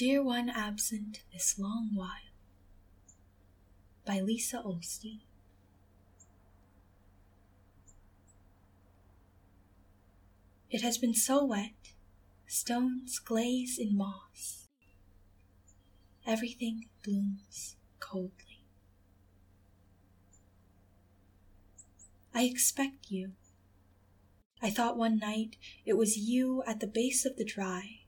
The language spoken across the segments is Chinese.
Dear One Absent This Long While by Lisa Olstein. It has been so wet, stones glaze in moss. Everything blooms coldly. I expect you. I thought one night it was you at the base of the dry,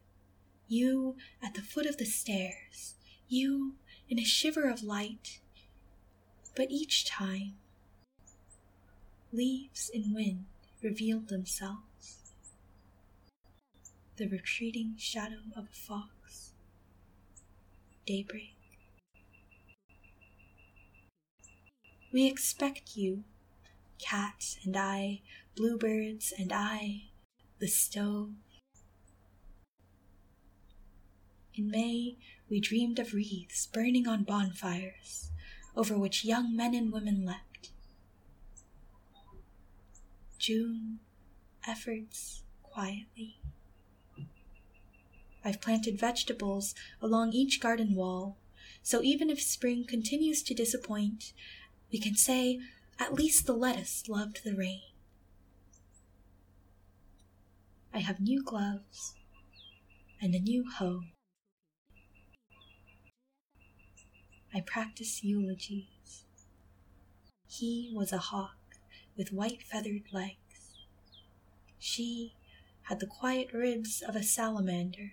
you at the foot of the stairs, you in a shiver of light. But each time, leaves and wind revealed themselves. The retreating shadow of a fox, daybreak. We expect you, cat and I, bluebirds and I, the stove. In May, we dreamed of wreaths burning on bonfires, over which young men and women leapt. June, efforts quietly. I've planted vegetables along each garden wall, so even if spring continues to disappoint, we can say at least the lettuce loved the rain. I have new gloves and a new hoe. I practice eulogies. He was a hawk with white feathered legs. She had the quiet ribs of a salamander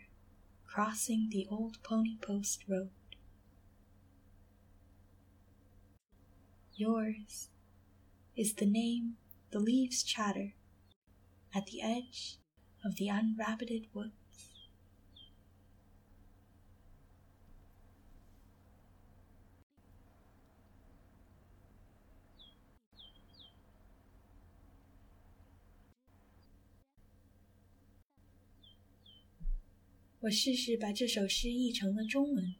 crossing the old pony post road. Yours is the name the leaves chatter at the edge of the unrabbited woods. 我试试把这首诗译成了中文。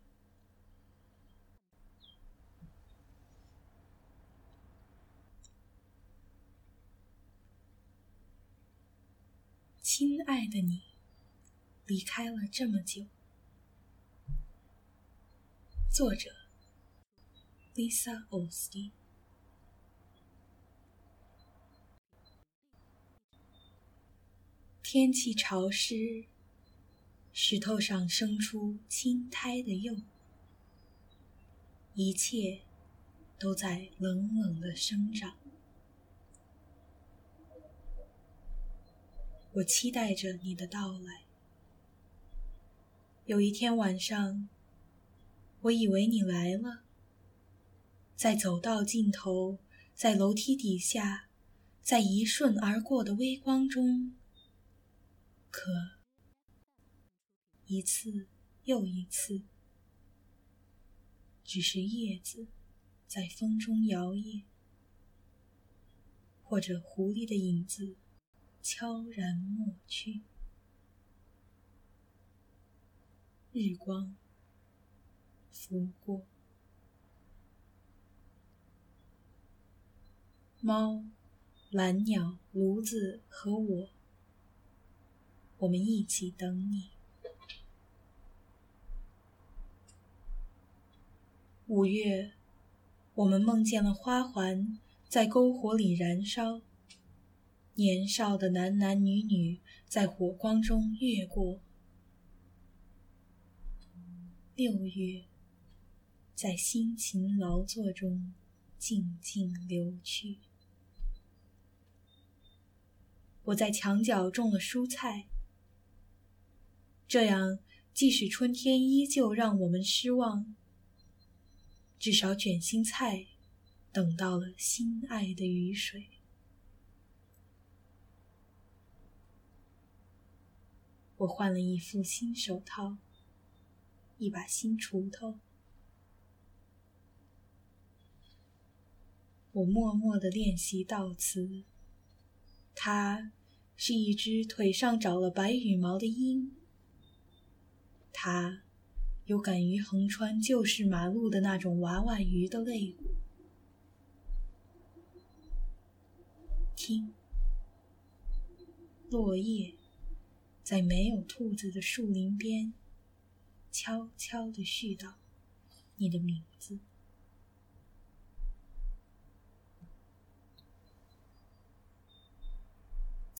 亲爱的你，离开了这么久。作者：Lisa o s t i。天气潮湿。石头上生出青苔的幼，一切都在冷冷的生长。我期待着你的到来。有一天晚上，我以为你来了，在走道尽头，在楼梯底下，在一瞬而过的微光中，可。一次又一次，只是叶子在风中摇曳，或者狐狸的影子悄然抹去。日光拂过，猫、蓝鸟、炉子和我，我们一起等你。五月，我们梦见了花环在篝火里燃烧，年少的男男女女在火光中越过。六月，在辛勤劳作中静静流去。我在墙角种了蔬菜，这样即使春天依旧让我们失望。至少卷心菜等到了心爱的雨水。我换了一副新手套，一把新锄头。我默默的练习悼词。它是一只腿上长了白羽毛的鹰。它。有敢于横穿旧式马路的那种娃娃鱼的肋骨。听，落叶在没有兔子的树林边悄悄地絮叨你的名字。